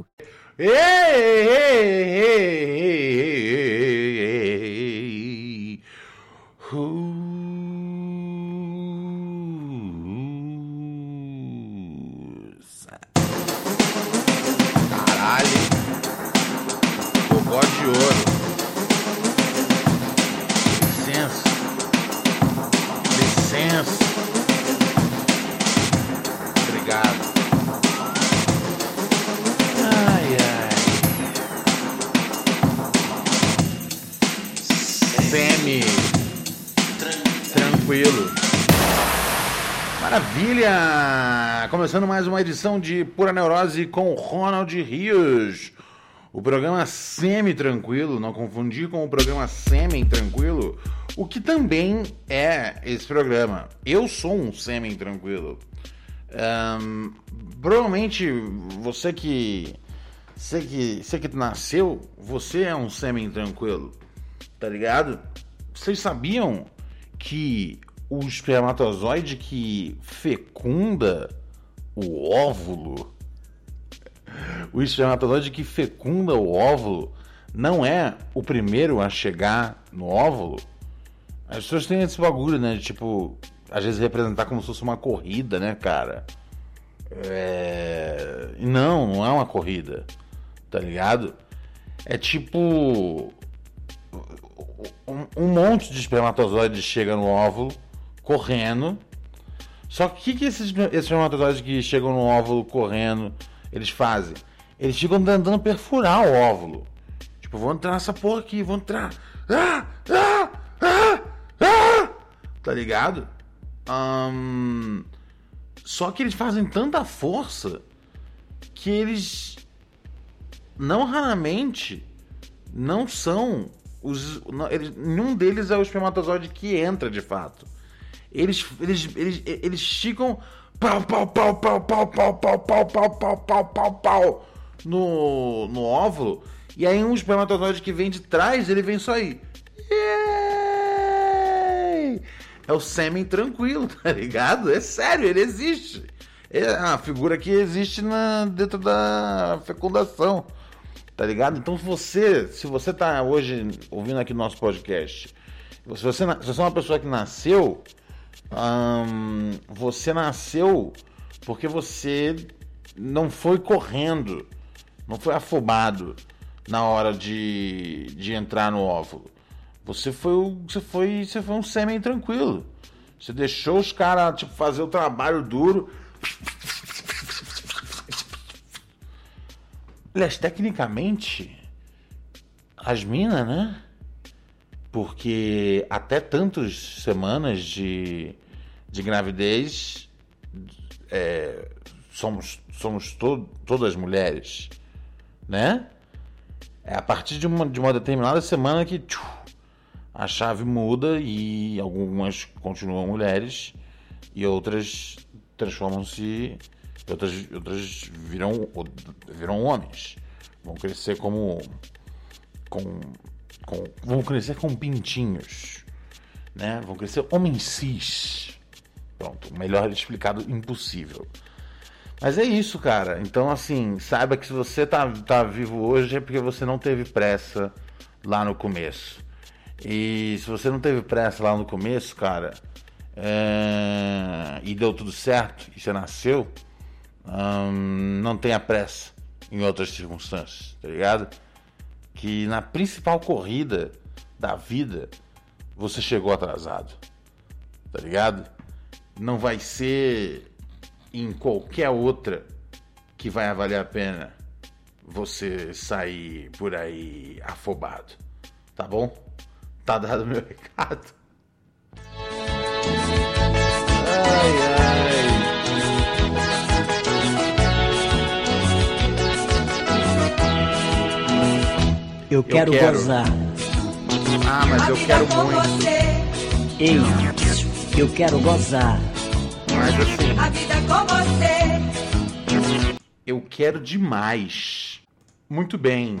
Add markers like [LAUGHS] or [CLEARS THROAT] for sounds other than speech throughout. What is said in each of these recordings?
Brasil. Caralho, gogó de ouro. Licença, licença. Obrigado. Tranquilo. Maravilha! Começando mais uma edição de Pura Neurose com Ronald Rios. O programa semi-tranquilo, não confundir com o programa semi-tranquilo, o que também é esse programa. Eu sou um semi-tranquilo. Ahn, provavelmente você que, você que você que nasceu, você é um sêmen tranquilo, tá ligado? Vocês sabiam que o espermatozoide que fecunda o óvulo, o espermatozoide que fecunda o óvulo, não é o primeiro a chegar no óvulo? As pessoas têm esse bagulho, né? De, tipo, às vezes representar como se fosse uma corrida, né, cara? É... Não, não é uma corrida. Tá ligado? É tipo. Um, um monte de espermatozoides chega no óvulo, correndo. Só que o que, que esses, esses espermatozoides que chegam no óvulo correndo, eles fazem? Eles ficam tentando perfurar o óvulo. Tipo, vou entrar nessa porra aqui, vou entrar. Ah! Ah! Ah! Ah! Tá ligado? Ahn, Só que eles fazem tanta força que eles não raramente não são os. não- eles- nenhum deles é o espermatozoide que entra de fato. Eles, eles, eles, eles ficam pau, pau, pau, pau, pau, pau, pau, pau, pau, pau, pau, pau, pau no, no óvulo. E aí um espermatozoide que vem de trás, ele vem só aí. Yay! É o sêmen tranquilo, tá ligado? É sério, ele existe. É uma figura que existe na, dentro da fecundação. Tá ligado? Então você, se você tá hoje ouvindo aqui nosso podcast, se você, se você é uma pessoa que nasceu, ahn, você nasceu porque você não foi correndo, não foi afobado na hora de, de entrar no óvulo. Você foi, você foi, você foi um sêmen tranquilo. Você deixou os caras tipo, fazer o trabalho duro. Aliás, tecnicamente, as minas, né? Porque até tantas semanas de, de gravidez é, somos, somos to, todas mulheres, né? É a partir de uma, de uma determinada semana que tchu, a chave muda e algumas continuam mulheres e outras transformam-se, outras, outras viram, viram homens. Vão crescer como. Com, com, vão crescer com pintinhos. Né? Vão crescer homens cis. Pronto, melhor explicado impossível. Mas é isso, cara. Então, assim, saiba que se você tá, tá vivo hoje é porque você não teve pressa lá no começo. E se você não teve pressa lá no começo, cara, é, e deu tudo certo, e você nasceu, hum, não tenha pressa em outras circunstâncias, tá ligado? Que na principal corrida da vida você chegou atrasado, tá ligado? Não vai ser em qualquer outra que vai valer a pena você sair por aí afobado, tá bom? Tá dado meu [LAUGHS] recado. Ai, ai. Eu quero, quero. gozar. Ah, mas eu quero muito. Ei, eu quero gozar. Mas assim, A vida com você. eu quero demais. Muito bem.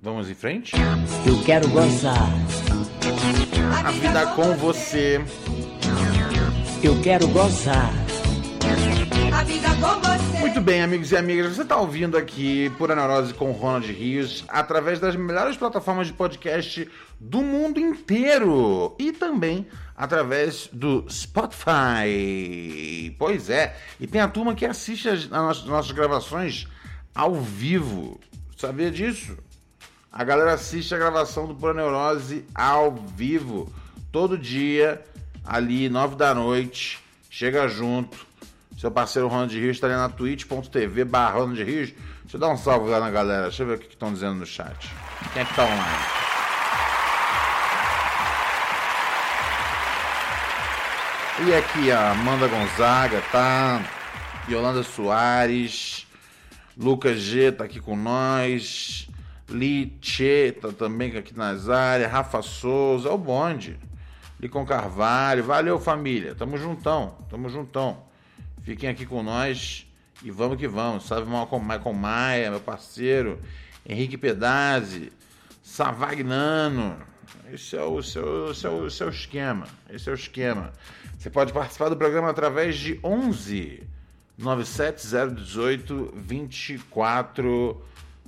Vamos em frente? Eu quero gozar. A vida com você. Eu quero gozar. A vida com você. Muito bem, amigos e amigas, você está ouvindo aqui Pura Neurose com Ronald Rios através das melhores plataformas de podcast do mundo inteiro e também através do Spotify. Pois é, e tem a turma que assiste as, as nossas- nossas gravações ao vivo. Sabia disso? A galera assiste a gravação do Pura Neurose ao vivo, todo dia, ali, nove da noite. Chega junto. Seu parceiro Ronald Rios está ali na twitch.tv barra Ronald Rios. Deixa eu dar um salve lá na galera. Deixa eu ver o que estão dizendo no chat. Quem é que tá online? E aqui a Amanda Gonzaga, tá? Yolanda Soares. Lucas G tá aqui com nós. Li Che tá também aqui nas áreas. Rafa Souza, é o bonde. Licon Carvalho, valeu família. Tamo juntão, tamo juntão. Fiquem aqui com nós e vamos que vamos. Salve Michael Maia, meu parceiro. Henrique Pedazzi, Savagnano. Esse é, o, esse, é o, esse, é o, esse é o esquema. Esse é o esquema. Você pode participar do programa através de 11 97018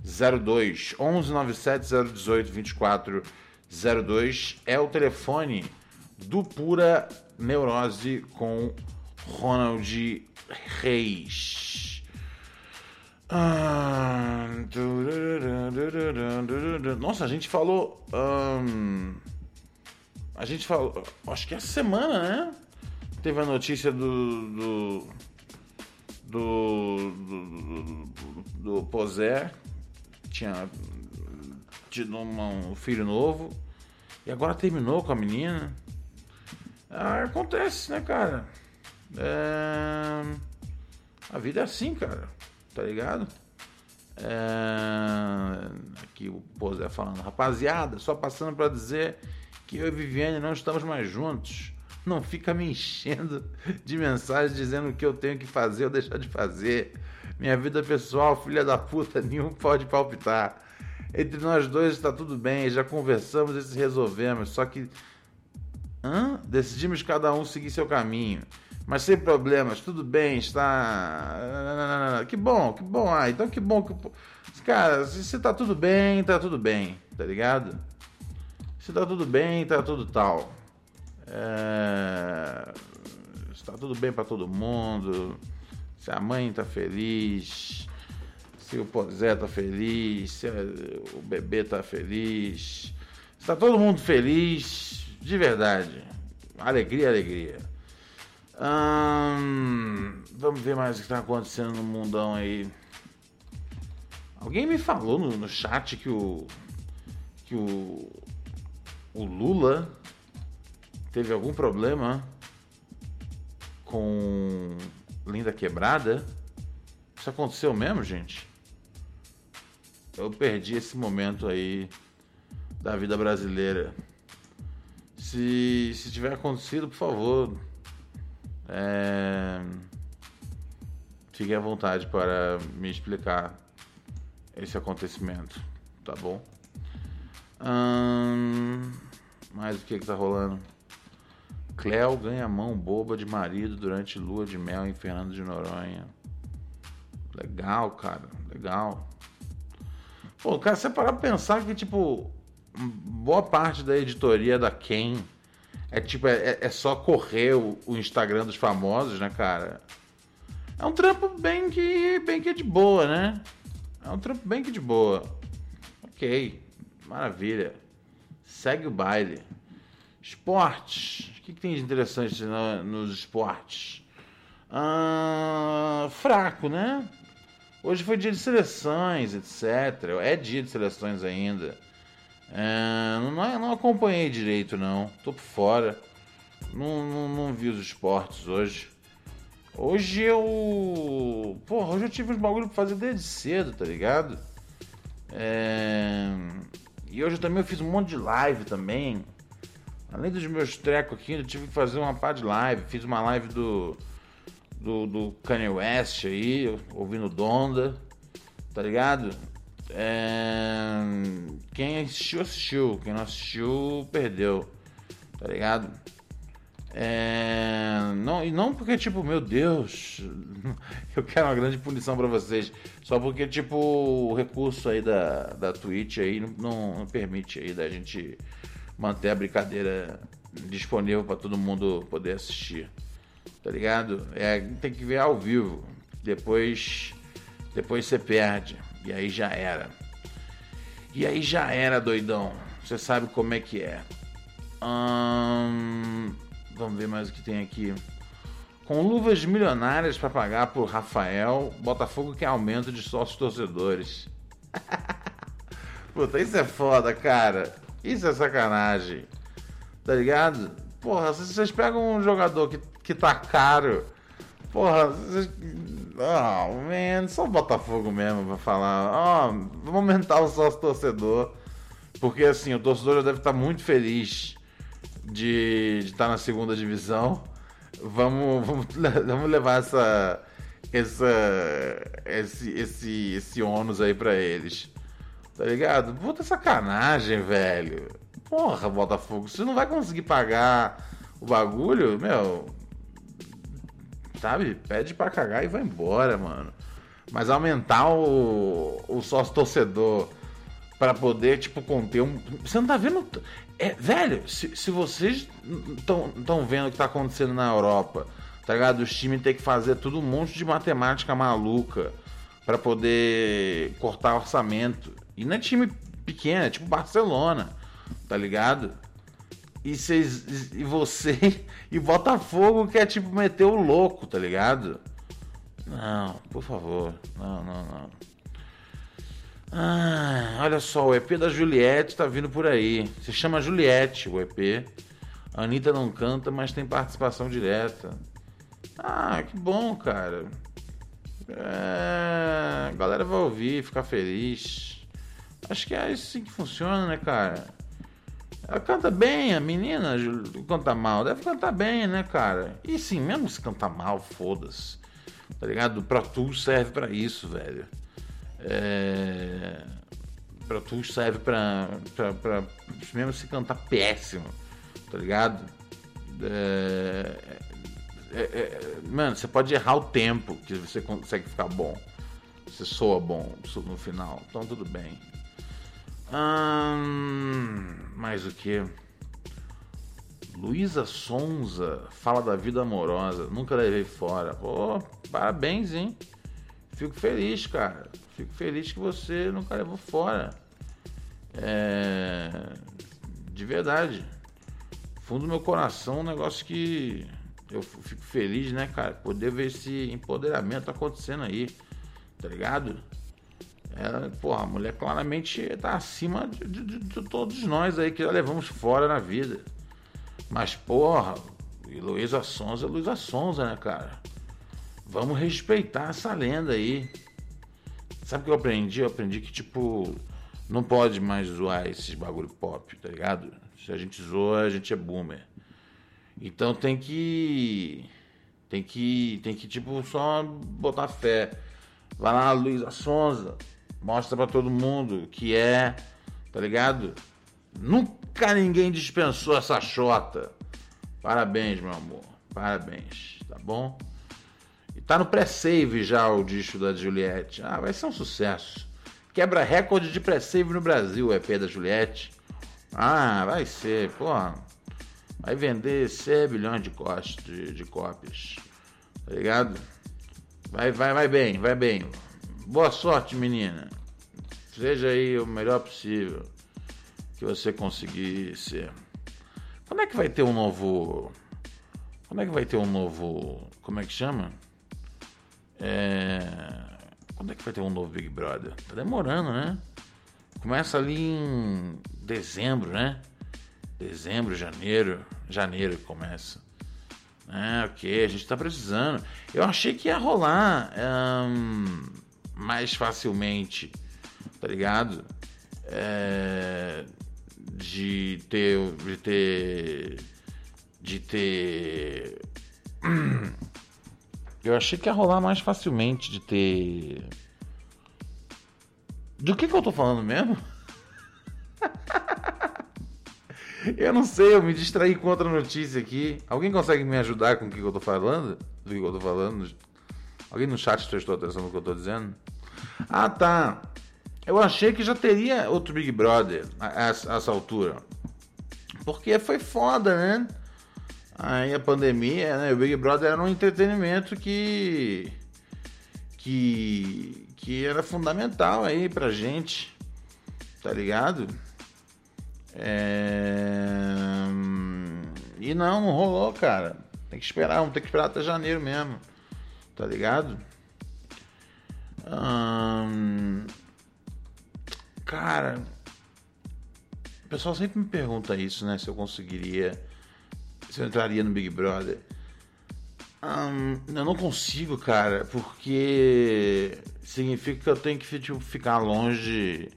2402. 11 97018 2402 é o telefone do Pura Neurose com Ronald Reis. Ah, Nossa, a gente falou. ahn, a gente falou. Acho que essa semana, né? Teve a notícia do. do. do. do, do Posé. Tinha tido um filho novo. E agora terminou com a menina. Ah, acontece, né, cara? É... A vida é assim, cara. Tá ligado? É, aqui o Pozé falando, rapaziada, só passando para dizer que eu e Viviane não estamos mais juntos. Não fica me enchendo de mensagens dizendo o que eu tenho que fazer ou deixar de fazer. Minha vida pessoal, filha da puta, [LAUGHS] nenhum pode palpitar. Entre nós dois está tudo bem, já conversamos e se resolvemos. Só que. Hã? Decidimos cada um seguir seu caminho. Mas sem problemas, tudo bem, está. Que bom, que bom. Ah, então que bom que. Cara, se tá tudo bem, tá tudo bem, tá ligado? Se tá tudo bem, tá tudo tal. É... Está tudo bem para todo mundo. Se a mãe tá feliz, se o Pozé tá feliz, se o bebê tá feliz. Está todo mundo feliz, de verdade. Alegria, alegria. Hum, vamos ver mais o que está acontecendo no mundão aí. Alguém me falou no, no chat que o que o, o Lula teve algum problema com Linda Quebrada. Isso aconteceu mesmo, gente? Eu perdi esse momento aí da vida brasileira. Se, se tiver acontecido, por favor, é... Fique à vontade para me explicar esse acontecimento, tá bom? Hum... Mas o que que tá rolando? Cléo ganha mão boba de marido durante lua de mel em Fernando de Noronha. Legal, cara, legal. Pô, cara, você parar pra pensar que, tipo, boa parte da editoria da Ken é tipo, é, é só correr o, o, Instagram dos famosos, né, cara? É um trampo bem que, bem que de boa, né? É um trampo bem que de boa. Ok, maravilha. Segue o baile. Esportes. O que, que tem de interessante no, nos esportes? Ah, fraco, né? Hoje foi dia de seleções, etc. É dia de seleções ainda. É, não, não acompanhei direito, não. Tô por fora. Não, não, não, vi os esportes hoje. Hoje eu. Porra, hoje eu tive uns bagulho pra fazer desde cedo, tá ligado? É... E hoje também eu fiz um monte de live também. Além dos meus trecos aqui, eu tive que fazer uma pá de live. Fiz uma live do. Do, do Kanye West aí, ouvindo Donda, tá ligado? É... Quem assistiu, assistiu. Quem não assistiu, perdeu. Tá ligado? É... Não, e não porque, tipo, meu Deus, [LAUGHS] eu quero uma grande punição para vocês. Só porque, tipo, o recurso aí da, da Twitch aí não, não permite aí da gente manter a brincadeira disponível para todo mundo poder assistir. Tá ligado? É, tem que ver ao vivo. Depois, depois você perde. E aí já era. E aí já era, doidão. Você sabe como é que é. Hum, vamos ver mais o que tem aqui. Com luvas milionárias para pagar por Rafael, Botafogo quer aumento de sócios torcedores. [LAUGHS] Puta, isso é foda, cara. Isso é sacanagem. Tá ligado? Porra, vocês pegam um jogador que, que tá caro. Porra, vocês Oh, man, só o Botafogo mesmo pra falar. Oh, vamos aumentar o sócio torcedor. Porque assim, o torcedor já deve estar muito feliz de, de estar na segunda divisão. Vamos, vamos, [LAUGHS] vamos levar essa, essa, esse, esse, esse ônus aí pra eles. Tá ligado? Puta sacanagem, velho. Porra, Botafogo, você não vai conseguir pagar o bagulho, meu, sabe? Pede pra cagar e vai embora, mano. Mas aumentar o, o sócio torcedor para poder, tipo, conter um. Você não tá vendo. É, velho, se, se vocês estão vendo o que tá acontecendo na Europa, tá ligado? Os times têm que fazer tudo um monte de matemática maluca para poder cortar orçamento. E não é time pequeno, é tipo Barcelona, tá ligado? E, cês, e você [LAUGHS] e Botafogo quer tipo meter o louco, tá ligado? Não, por favor. Não, não, não. Ah, olha só, o EP da Juliette tá vindo por aí. Se chama Juliette, o EP. A Anitta não canta, mas tem participação direta. Ah, que bom, cara. É, a galera vai ouvir, ficar feliz. Acho que é assim que funciona, né, cara? Ela canta bem, a menina canta mal. Deve cantar bem, né, cara? E sim, mesmo se cantar mal, foda-se. Tá ligado? Pro Tools serve pra isso, velho. É... Pro Tools serve pra, pra, pra. Mesmo se cantar péssimo, tá ligado? É... É, é, mano, você pode errar o tempo que você consegue ficar bom. Você soa bom no final. Então tudo bem. Hum, mais o que? Luísa Sonza fala da vida amorosa. Nunca levei fora. Pô, parabéns, hein? Fico feliz, cara. Fico feliz que você nunca levou fora. É... De verdade. Fundo do meu coração, um negócio que eu fico feliz, né, cara? Poder ver esse empoderamento acontecendo aí. Tá ligado? Ela, porra, a mulher claramente tá acima de, de, de, todos nós aí que já levamos fora na vida. Mas, porra, Luísa Sonza é Luísa Sonza, né, cara? Vamos respeitar essa lenda aí. Sabe o que eu aprendi? Eu aprendi que, tipo, não pode mais zoar esses bagulho pop, tá ligado? Se a gente zoa, a gente é boomer. Então tem que. Tem que. Tem que, tipo, só botar fé. Vai lá, Luísa Sonza. Mostra para todo mundo que é, tá ligado? Nunca ninguém dispensou essa chota. Parabéns, meu amor. Parabéns, tá bom? E tá no pré-save já o disco da Juliette. Ah, vai ser um sucesso. Quebra recorde de pré-save no Brasil, o EP da Juliette. Ah, vai ser, porra. Vai vender 100 bilhões de, de, de cópias. Tá ligado? Vai, vai, vai bem, vai bem. Boa sorte, menina. Seja aí o melhor possível que você conseguir ser. Quando é que vai ter um novo. Quando é que vai ter um novo. Como é que chama? É... Quando é que vai ter um novo Big Brother? Tá demorando, né? Começa ali em dezembro, né? Dezembro, janeiro. Janeiro começa. É, ok, a gente tá precisando. Eu achei que ia rolar. Um mais facilmente, tá ligado? É, de ter. De ter. De ter. [CLEARS THROAT] Eu achei que ia rolar mais facilmente de ter. Do que, que eu tô falando mesmo? [LAUGHS] eu não sei, eu me distraí com outra notícia aqui. Alguém consegue me ajudar com o que, que eu tô falando? Do que eu tô falando? Alguém no chat prestou atenção no que eu tô dizendo? Ah, tá. Eu achei que já teria outro Big Brother a a essa altura. Porque foi foda, né? Aí a pandemia, né? O Big Brother era um entretenimento que. que. que era fundamental aí pra gente. Tá ligado? É... E não, não rolou, cara. Tem que esperar, vamos ter que esperar até janeiro mesmo. Tá ligado? Hum, cara, o pessoal sempre me pergunta isso, né? Se eu conseguiria, se eu entraria no Big Brother. Hum, eu não consigo, cara, porque significa que eu tenho que tipo, ficar longe,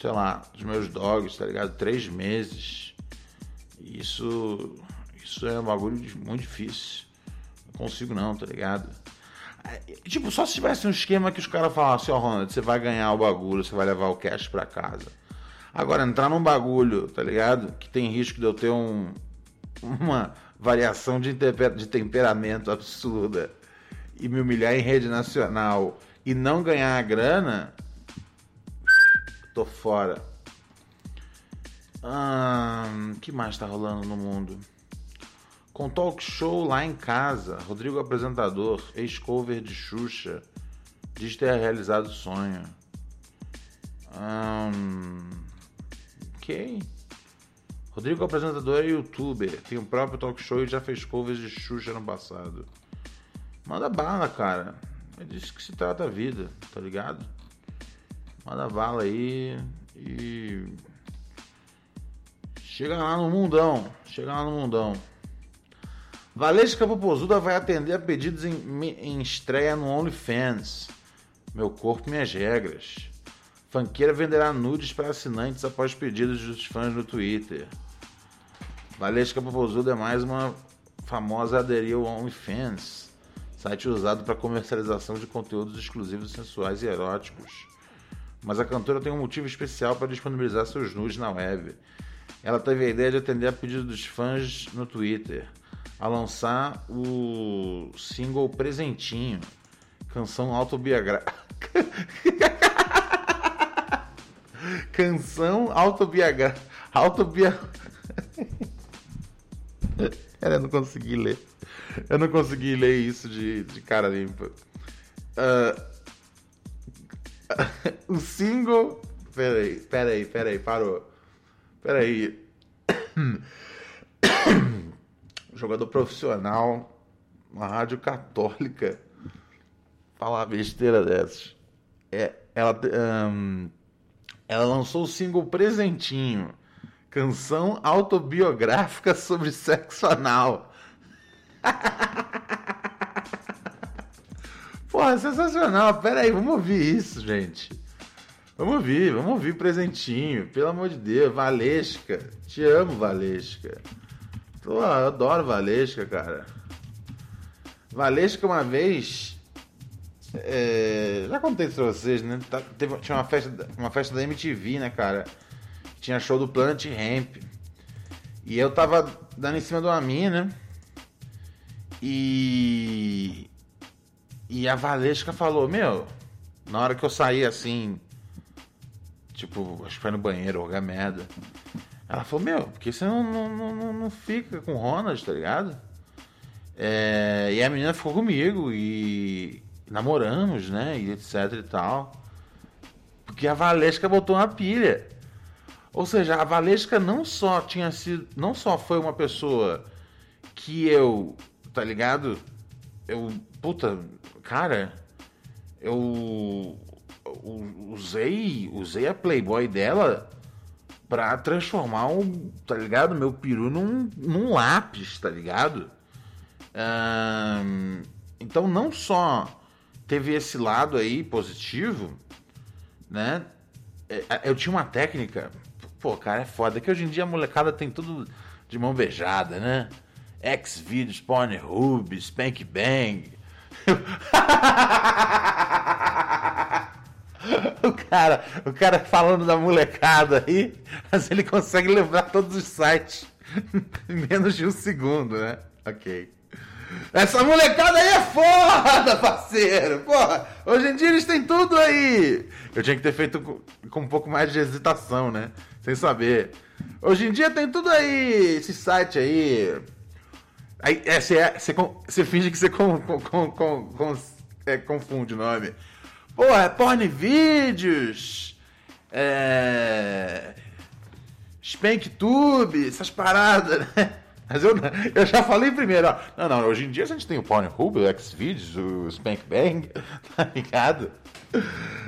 sei lá, dos meus dogs, tá ligado? Três meses. Isso, isso é um bagulho muito difícil. Não consigo não, tá ligado? Tipo, só se tivesse um esquema que os caras falassem, ó, oh, Ronald, você vai ganhar o bagulho, você vai levar o cash pra casa. Agora, entrar num bagulho, tá ligado? Que tem risco de eu ter um, uma variação de, de temperamento absurda e me humilhar em rede nacional e não ganhar a grana, tô fora. O que mais tá rolando no mundo? Com talk show lá em casa, Rodrigo apresentador, ex-cover de Xuxa, diz ter realizado o sonho. Um, ok. Rodrigo apresentador é youtuber, tem o próprio talk show e já fez covers de Xuxa no passado. Manda bala, cara. É disso que se trata a vida, tá ligado? Manda bala aí e. Chega lá no mundão. Chega lá no mundão. Valesca Popozuda vai atender a pedidos em, em estreia no OnlyFans. Meu corpo, minhas regras. Fanqueira venderá nudes para assinantes após pedidos dos fãs no Twitter. Valesca Popozuda é mais uma famosa aderir ao OnlyFans, site usado para comercialização de conteúdos exclusivos sensuais e eróticos. Mas a cantora tem um motivo especial para disponibilizar seus nudes na web. Ela teve a ideia de atender a pedido dos fãs no Twitter, a lançar o single Presentinho, canção autobiográfica. [LAUGHS] canção autobiográfica. Autobia... [LAUGHS] Cara, eu não consegui ler. Eu não consegui ler isso de, de cara limpa. Uh, [LAUGHS] o single. Peraí, peraí, peraí, parou. Peraí. [CLEARS THROAT] Jogador profissional, uma rádio católica. Falar besteira dessas. É, ela, um, ela lançou o single Presentinho, canção autobiográfica sobre sexo anal. [LAUGHS] Porra, sensacional. Pera aí, vamos ouvir isso, gente. Vamos ouvir, vamos ouvir presentinho. Pelo amor de Deus, Valesca. Te amo, Valesca. Tô, eu adoro Valesca, cara. Valesca uma vez. É, já contei isso pra vocês, né? Tá, teve, tinha uma festa, uma festa da MTV, né, cara? Tinha show do Planet Ramp. E eu tava dando em cima de uma mina. E. E a Valesca falou: Meu, na hora que eu saí assim. Tipo, acho que foi no banheiro, orgar merda. Ela falou: Meu, por que você não, não, não, não fica com o Ronald, tá ligado? É, e a menina ficou comigo e namoramos, né? E etc e tal. Porque a Valesca botou uma pilha. Ou seja, a Valesca não só tinha sido. Não só foi uma pessoa que eu. Tá ligado? Eu. Puta, cara. Eu. Usei. Usei a Playboy dela pra transformar um. Tá ligado? Meu peru num, num lápis, tá ligado? Hum, então não só teve esse lado aí positivo, né? Eu tinha uma técnica Pô, cara, é foda. Que hoje em dia a molecada tem tudo de mão beijada, né? Xvideos, Pornhub, Spank Bang. [LAUGHS] [LAUGHS] o cara, o cara falando da molecada aí, mas ele consegue lembrar todos os sites em menos de um segundo, né? Ok. Essa molecada aí é foda, parceiro! Porra, hoje em dia eles têm tudo aí! Eu tinha que ter feito com, um pouco mais de hesitação, né? Sem saber. Hoje em dia tem tudo aí, esse site aí. Aí é, você, é, você finge que você com, com, com, é, confunde o nome. Porra, é porn vídeos. É. SpankTube, essas paradas, né? Mas eu, eu já falei primeiro, ó. Não, não, hoje em dia a gente tem o Pornhub, o Xvideos, o Spank Bang, [LAUGHS] tá ligado?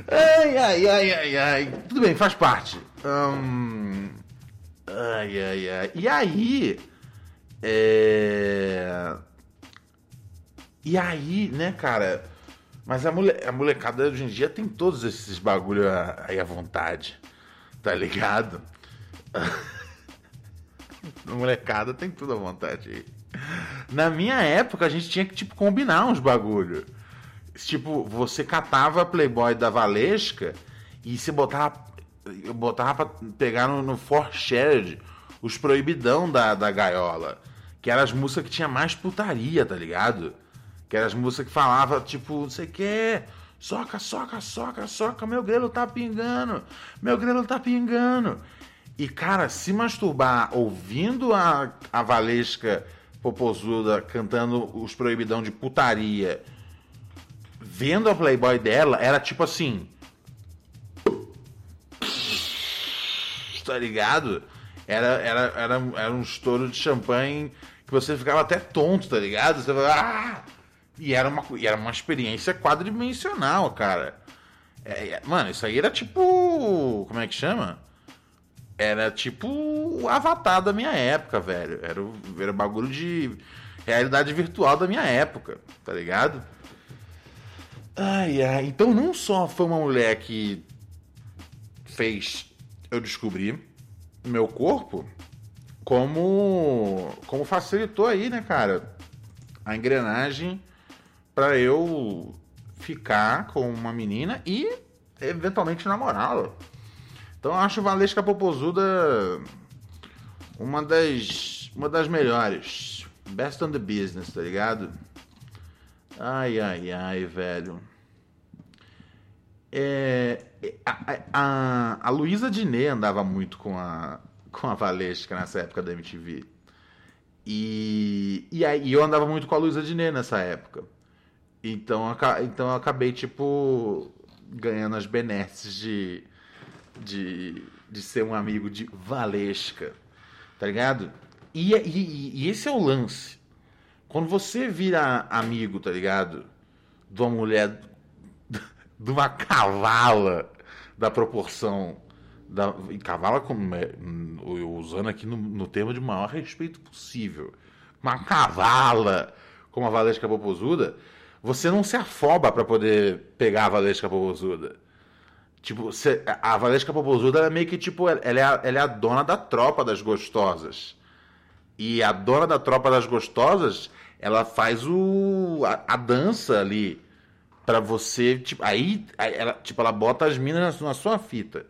Ai, ai, ai, ai, ai. Tudo bem, faz parte. Hum... Ai, ai, ai. E aí. É... E aí, né, cara? Mas a, mole... a molecada hoje em dia tem todos esses bagulho aí à vontade. Tá ligado? [LAUGHS] A molecada tem tudo à vontade. Na minha época, a gente tinha que, tipo, combinar uns bagulho. Tipo, você catava a Playboy da Valesca e você botava, botava pra pegar no, no For Shared os proibidão da, da gaiola. Que eram as músicas que tinha mais putaria, tá ligado? Que eram as músicas que falava, tipo, não sei o que. Soca, soca, soca, soca, meu grelo tá pingando. Meu grelo tá pingando. E, cara, se masturbar ouvindo a, a Valesca Popozuda cantando os proibidão de putaria, vendo a Playboy dela, era tipo assim. Tá ligado? Era, era, era, era um estouro de champanhe que você ficava até tonto, tá ligado? Você falava, ah! E era uma, e era uma experiência quadridimensional, cara. É, é, mano, isso aí era tipo. Como é que chama? Era tipo o avatar da minha época, velho. Era, era bagulho de. realidade virtual da minha época, tá ligado? Ai, ai. Então não só foi uma mulher que fez eu descobrir meu corpo, como como facilitou aí, né, cara, a engrenagem para eu ficar com uma menina e eventualmente namorá-la. Então eu acho Valesca Popozuda uma das uma das melhores. Best on the business, tá ligado? Ai, ai, ai, velho. É, a, a, a Luísa Diné andava muito com a, com a Valesca nessa época da MTV. E, e aí eu andava muito com a Luísa Diné nessa época. Então, então eu acabei, tipo, ganhando as benesses de, de, de ser um amigo de Valesca. Tá ligado? E, e, e esse é o lance. Quando você vira amigo, tá ligado? De uma mulher, [LAUGHS] de uma cavala da proporção. Da, e cavala, como é, usando aqui no, no termo de maior respeito possível. Uma cavala como a Valesca Popozuda, você não se afoba para poder pegar a Valesca Popozuda. Tipo, você, a Valesca Popozuda é meio que tipo, ela é, a, ela é a dona da tropa das gostosas. E a dona da tropa das gostosas, ela faz o a, a dança ali para você, tipo, aí, ela, tipo, ela bota as minas na, na, sua fita.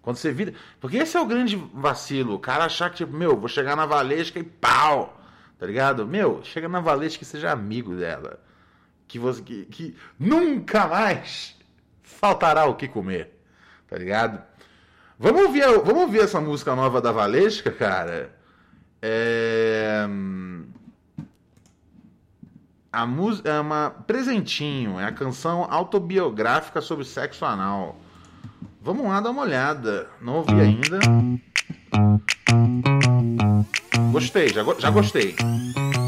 Quando você vira, porque esse é o grande vacilo, o cara achar que tipo, meu, vou chegar na Valesca e pau, tá ligado? Meu, chega na Valesca e seja amigo dela. Que você que, que nunca mais faltará o que comer. Tá ligado? Vamos ouvir, vamos ouvir essa música nova da Valesca, cara. É... A música é uma presentinho, é a canção autobiográfica sobre sexo anal. Vamos lá dar uma olhada. Não ouvi ainda. Gostei, já, já gostei.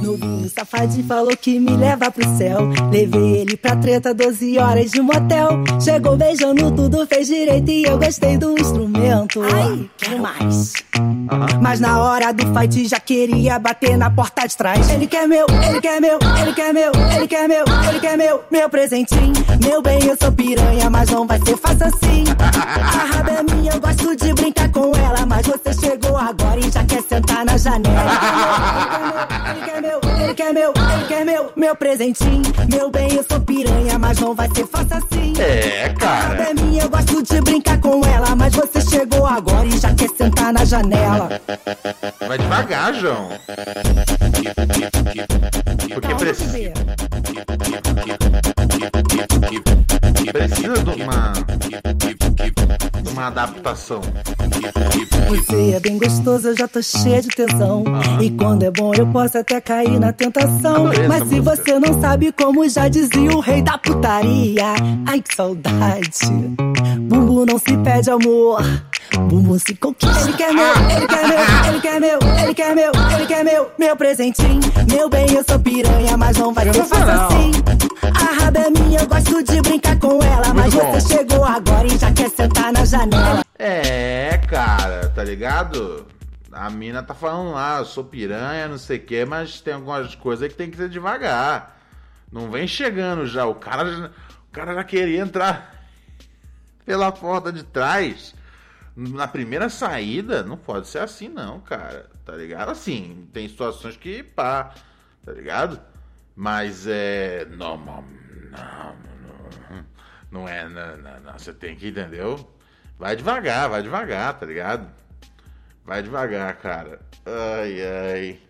Novinho safadinho falou que me leva pro céu. Levei ele pra treta, 12 horas de motel. Chegou beijando tudo, fez direito e eu gostei do instrumento. Ai, quero mais. Mas na hora do fight já queria bater na porta de trás. Ele quer meu, ele quer meu, ele quer meu, ele quer meu, ele quer meu, meu presentinho. Meu bem, eu sou piranha, mas não vai ser fácil assim. A raba é minha, eu gosto de brincar com ela. Mas você chegou agora e já quer sentar na janela. [LAUGHS] Ele quer meu, ele quer meu, meu, presentinho. Meu bem, eu sou piranha, mas não vai ser fácil assim. É, cara. A é minha, eu gosto de brincar com ela. Mas você chegou agora e já quer sentar na janela. Vai devagar, João. Porque precisa. Precisa de uma. de uma adaptação. Você é bem gostoso, eu já tô cheia de tesão. E quando é bom, eu posso até cair na tentação. Mas se você não sabe como já dizia o rei da putaria. Ai, que saudade. Bumbum não se pede amor. Bumbum se conquista. Ele quer meu, ele quer meu, ele quer meu, ele quer meu, ele quer meu, meu presentinho. Meu bem, eu sou piranha, mas não vai ser fácil assim. A raba é minha, eu gosto de brincar com ela. Mas você chegou agora e já quer sentar na janela. É, cara, tá ligado? A mina tá falando lá, eu sou piranha, não sei o que, mas tem algumas coisas que tem que ser devagar. Não vem chegando já. O cara, já- o cara já queria entrar pela porta de trás. Na primeira saída, não pode ser assim, não, cara. Tá ligado? Assim, tem situações que pá, tá ligado? Mas é. Não, não, não, não, é. Não, não, não. Você tem que, entendeu? Vai devagar, vai devagar, tá ligado? Vai devagar, cara. Ai, ai.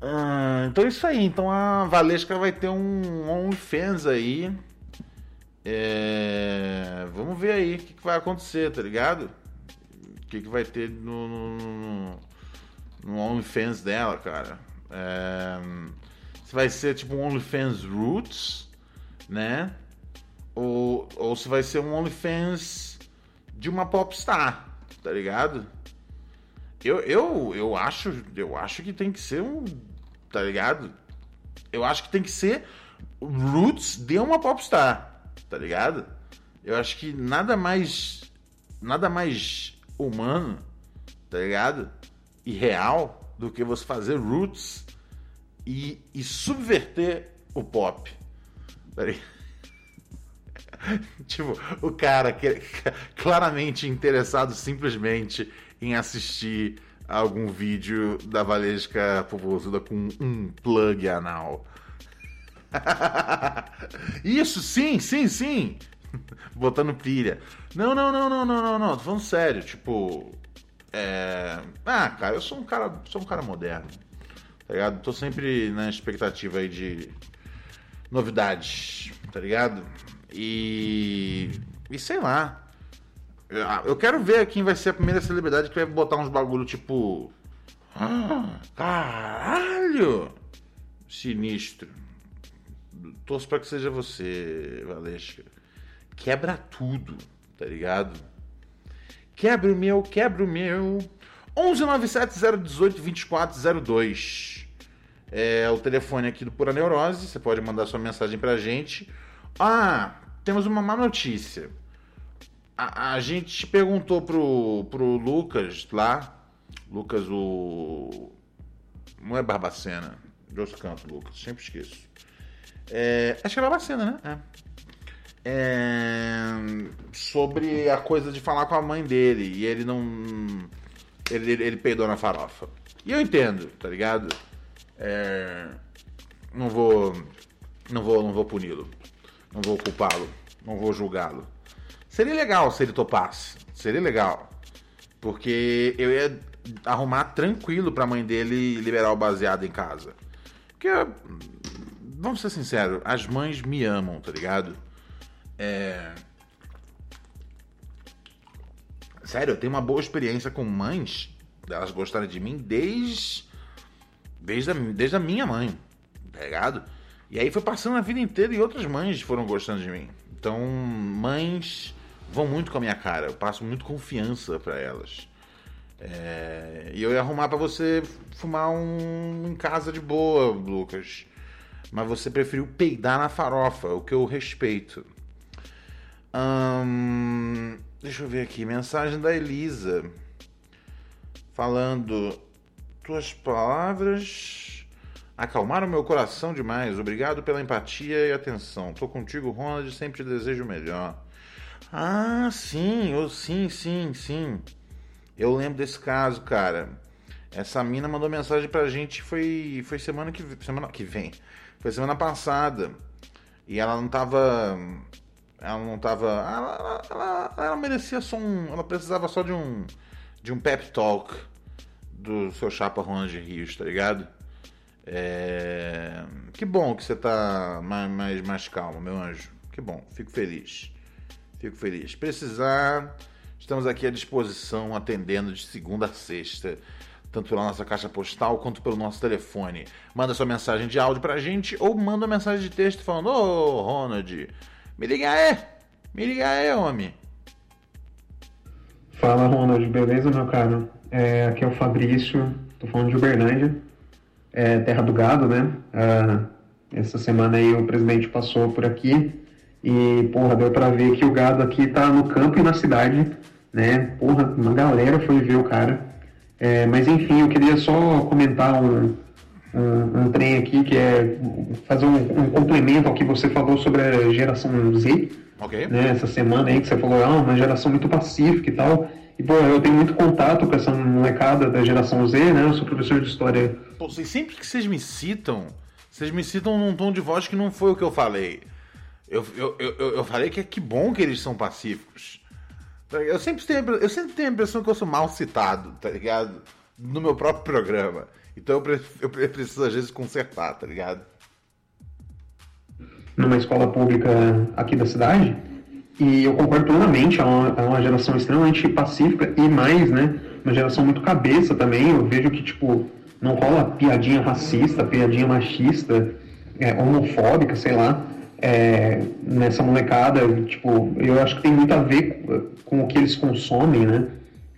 Ah, então é isso aí. Então a Valesca vai ter um OnlyFans aí. É, Vamos ver aí o que, que vai acontecer, tá ligado? O que, que vai ter no, no, no, OnlyFans dela, cara. É, Se vai ser tipo um OnlyFans Roots, né? Ou, ou se vai ser um OnlyFans de uma popstar, tá ligado? Eu, eu, eu acho, eu acho que tem que ser um, tá ligado? Eu acho que tem que ser roots de uma popstar, tá ligado? Eu acho que nada mais, nada mais humano, tá ligado? E real do que você fazer roots e, e subverter o pop. Peraí. [LAUGHS] tipo, o cara que [LAUGHS] claramente interessado simplesmente em assistir algum vídeo da Valesca Popozuda com um plug anal. [LAUGHS] Isso, sim, sim, sim. Botando pilha. Não, não, não, não, não, não, não. Tô falando sério, tipo. É... Ah, cara, eu sou um cara. Sou um cara moderno. Tá ligado? Tô sempre na expectativa aí de novidades, tá ligado? E. E sei lá. Eu quero ver quem vai ser a primeira celebridade que vai botar uns bagulho tipo. Ah, caralho! Sinistro. Torço pra que seja você, Valesca. Quebra tudo, tá ligado? Quebra o meu, quebra o meu. 11970182402 é o telefone aqui do Pura Neurose. Você pode mandar sua mensagem pra gente. Ah, temos uma má notícia. A, a gente perguntou pro, pro Lucas lá. Lucas, o. Não é Barbacena. De outro canto, Lucas. Sempre esqueço. É, acho que é Barbacena, né? É. É, sobre a coisa de falar com a mãe dele. E ele não. Ele, ele, ele peidou na farofa. E eu entendo, tá ligado? É, não vou. Não vou, não vou puni-lo. Não vou culpá-lo. Não vou julgá-lo. Seria legal se ele topasse. Seria legal. Porque eu ia arrumar tranquilo pra mãe dele liberar o baseado em casa. Porque, vamos ser sinceros, as mães me amam, tá ligado? É. Sério, eu tenho uma boa experiência com mães, elas gostarem de mim desde. Desde a, desde a minha mãe, tá ligado? E aí foi passando a vida inteira e outras mães foram gostando de mim. Então, mães vão muito com a minha cara, eu passo muito confiança para elas. É, e eu ia arrumar para você fumar um em casa de boa, Lucas. Mas você preferiu peidar na farofa, o que eu respeito. Hum, deixa eu ver aqui, mensagem da Elisa. Falando, tuas palavras acalmaram meu coração demais. Obrigado pela empatia e atenção. Tô contigo, Ronald, sempre desejo o melhor. Ah, sim, eu, sim, sim, sim. Eu lembro desse caso, cara. Essa mina mandou mensagem pra gente foi foi semana que semana que vem. Foi semana passada. E ela não tava ela não tava ela, ela, ela, ela merecia só um, ela precisava só de um de um pep talk do seu chapa Ronald Rios, tá ligado? É... Que bom que você tá mais, mais, mais calmo, meu anjo. Que bom, fico feliz. Fico feliz. Precisar, estamos aqui à disposição, atendendo de segunda a sexta, tanto pela nossa caixa postal quanto pelo nosso telefone. Manda sua mensagem de áudio pra gente ou manda uma mensagem de texto falando: Ô oh, Ronald, me liga aí, me liga aí, homem. Fala Ronald, beleza, meu caro? É, aqui é o Fabrício, tô falando de Uberlândia, é, terra do gado, né? Ah, essa semana aí o presidente passou por aqui e, porra, deu pra ver que o gado aqui tá no campo e na cidade, né? Porra, uma galera foi ver o cara. É, mas enfim, eu queria só comentar um, um, um trem aqui que é fazer um, um, complemento ao que você falou sobre a geração Z. Ok. Né, essa semana aí que você falou, ah, uma geração muito pacífica e tal. E, pô, eu tenho muito contato com essa molecada da geração Z, né? Eu sou professor de história. Pô, sempre que vocês me citam, vocês me citam num tom de voz que não foi o que eu falei. Eu, eu, eu, eu falei que é que bom que eles são pacíficos. Eu sempre, tenho, eu sempre tenho a impressão que eu sou mal citado, tá ligado? No meu próprio programa. Então eu, eu preciso, às vezes, consertar, tá ligado? Numa escola pública aqui da cidade. E eu concordo plenamente, é uma, é uma geração extremamente pacífica e mais, né? Uma geração muito cabeça também. Eu vejo que, tipo, não rola piadinha racista, piadinha machista, é, homofóbica, sei lá é, nessa molecada, tipo, eu acho que tem muito a ver com o que eles consomem, né?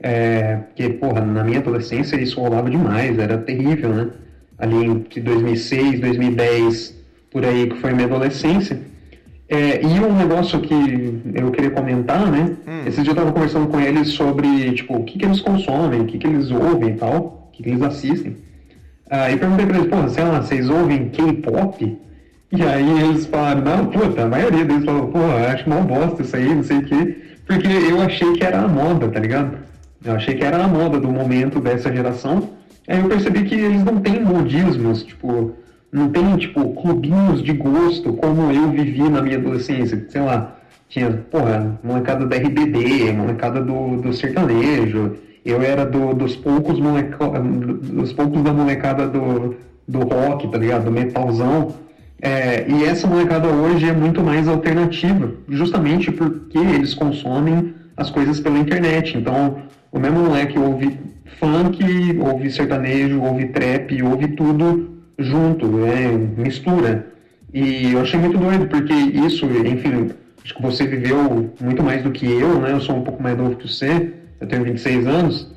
É, porque, porra, na minha adolescência isso rolava demais, era terrível, né? Ali entre 2006, 2010, por aí, que foi minha adolescência. É, e um negócio que eu queria comentar, né? Hum. Esse dia eu tava conversando com eles sobre, tipo, o que, que eles consomem, o que, que eles ouvem e tal, o que, que eles assistem. Aí perguntei pra eles, pô, sei lá, vocês ouvem K-pop? E aí eles falaram, não, puta, a maioria deles falou, pô, acho uma bosta isso aí, não sei o quê. Porque eu achei que era a moda, tá ligado? Eu achei que era a moda do momento dessa geração. Aí eu percebi que eles não têm modismos, tipo, não tem, tipo, clubinhos de gosto como eu vivi na minha adolescência. Sei lá, tinha, porra, molecada da RBD, molecada do, do sertanejo. Eu era do, dos poucos moleca, dos poucos da molecada do, do rock, tá ligado? Do metalzão. É, e essa molecada hoje é muito mais alternativa, justamente porque eles consomem as coisas pela internet. Então, o mesmo moleque ouve funk, ouve sertanejo, ouve trap, ouve tudo junto, é, mistura. E eu achei muito doido, porque isso, enfim, acho que você viveu muito mais do que eu, né? Eu sou um pouco mais novo que você, eu tenho 26 anos,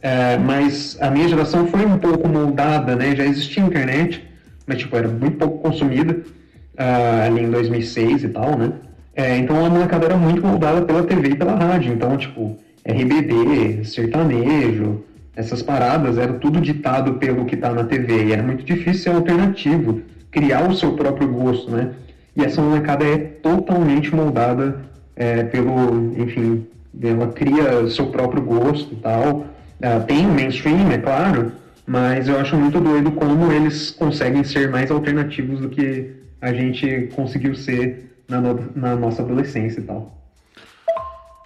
é, mas a minha geração foi um pouco moldada, né? Já existia internet, mas tipo, era muito pouco consumida, uh, ali em 2006 e tal, né? É, então a molecada era muito moldada pela TV e pela rádio, então, tipo, RBD, sertanejo, essas paradas, era tudo ditado pelo que está na TV, e era muito difícil ser alternativo, criar o seu próprio gosto, né? E essa molecada é totalmente moldada é, pelo, enfim, ela cria o seu próprio gosto e tal. Uh, tem o mainstream, é claro, mas eu acho muito doido como eles conseguem ser mais alternativos do que a gente conseguiu ser na, no, na nossa adolescência e tal.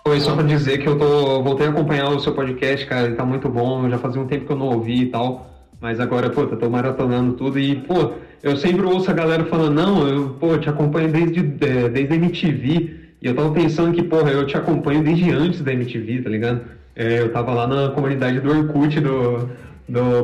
Foi só pra dizer que eu tô, voltei a acompanhar o seu podcast, cara, ele tá muito bom, já fazia um tempo que eu não ouvi e tal, mas agora, pô, eu tô maratonando tudo e, pô, eu sempre ouço a galera falando, não, eu, pô, te acompanho desde, é, desde a MTV, e eu tava pensando que, porra, eu te acompanho desde antes da MTV, tá ligado? É, eu tava lá na comunidade do Orkut do,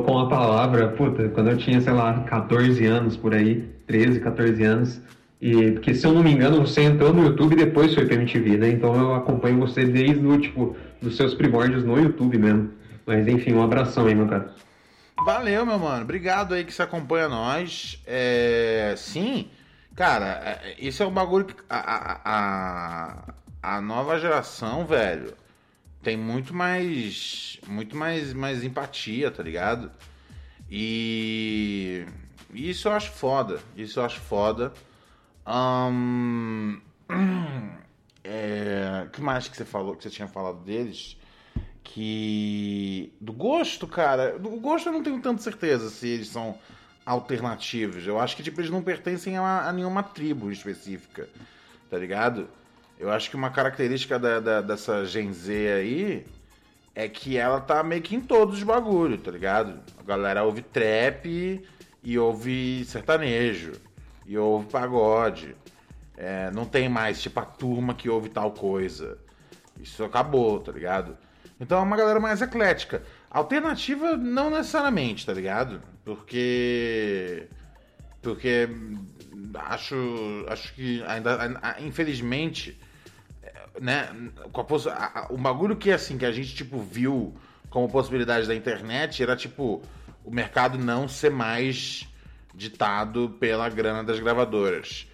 com a palavra, puta, quando eu tinha, sei lá, 14 anos por aí, 13, 14 anos, e, porque, se eu não me engano, você entrou no YouTube depois foi pra MTV, né? Então eu acompanho você desde o, tipo, dos seus primórdios no YouTube mesmo. Mas enfim, um abração aí, meu cara. Valeu, meu mano. Obrigado aí que você acompanha nós. É... Sim, cara, é, isso é um bagulho que a, a, a, a nova geração, velho, tem muito mais muito mais mais empatia, tá ligado? E isso eu acho foda. Isso eu acho foda. Um, [CLEARS THROAT] é, que mais que você falou, que você tinha falado deles? Que. Do gosto, cara. Do gosto eu não tenho tanta certeza se eles são alternativos. Eu acho que tipo, eles não pertencem a, a nenhuma tribo específica. Tá ligado? Eu acho que uma característica da, da, dessa Gen Z aí é que ela tá meio que em todos os bagulhos, tá ligado? A galera ouve trap e ouve sertanejo e ouve pagode. É, não tem mais, tipo, a turma que ouve tal coisa. Isso acabou, tá ligado? Então é uma galera mais eclética. Alternativa, não necessariamente, tá ligado? Porque. Porque. Acho, acho que ainda, infelizmente, né, o bagulho que assim que a gente tipo viu como possibilidade da internet era tipo o mercado não ser mais ditado pela grana das gravadoras.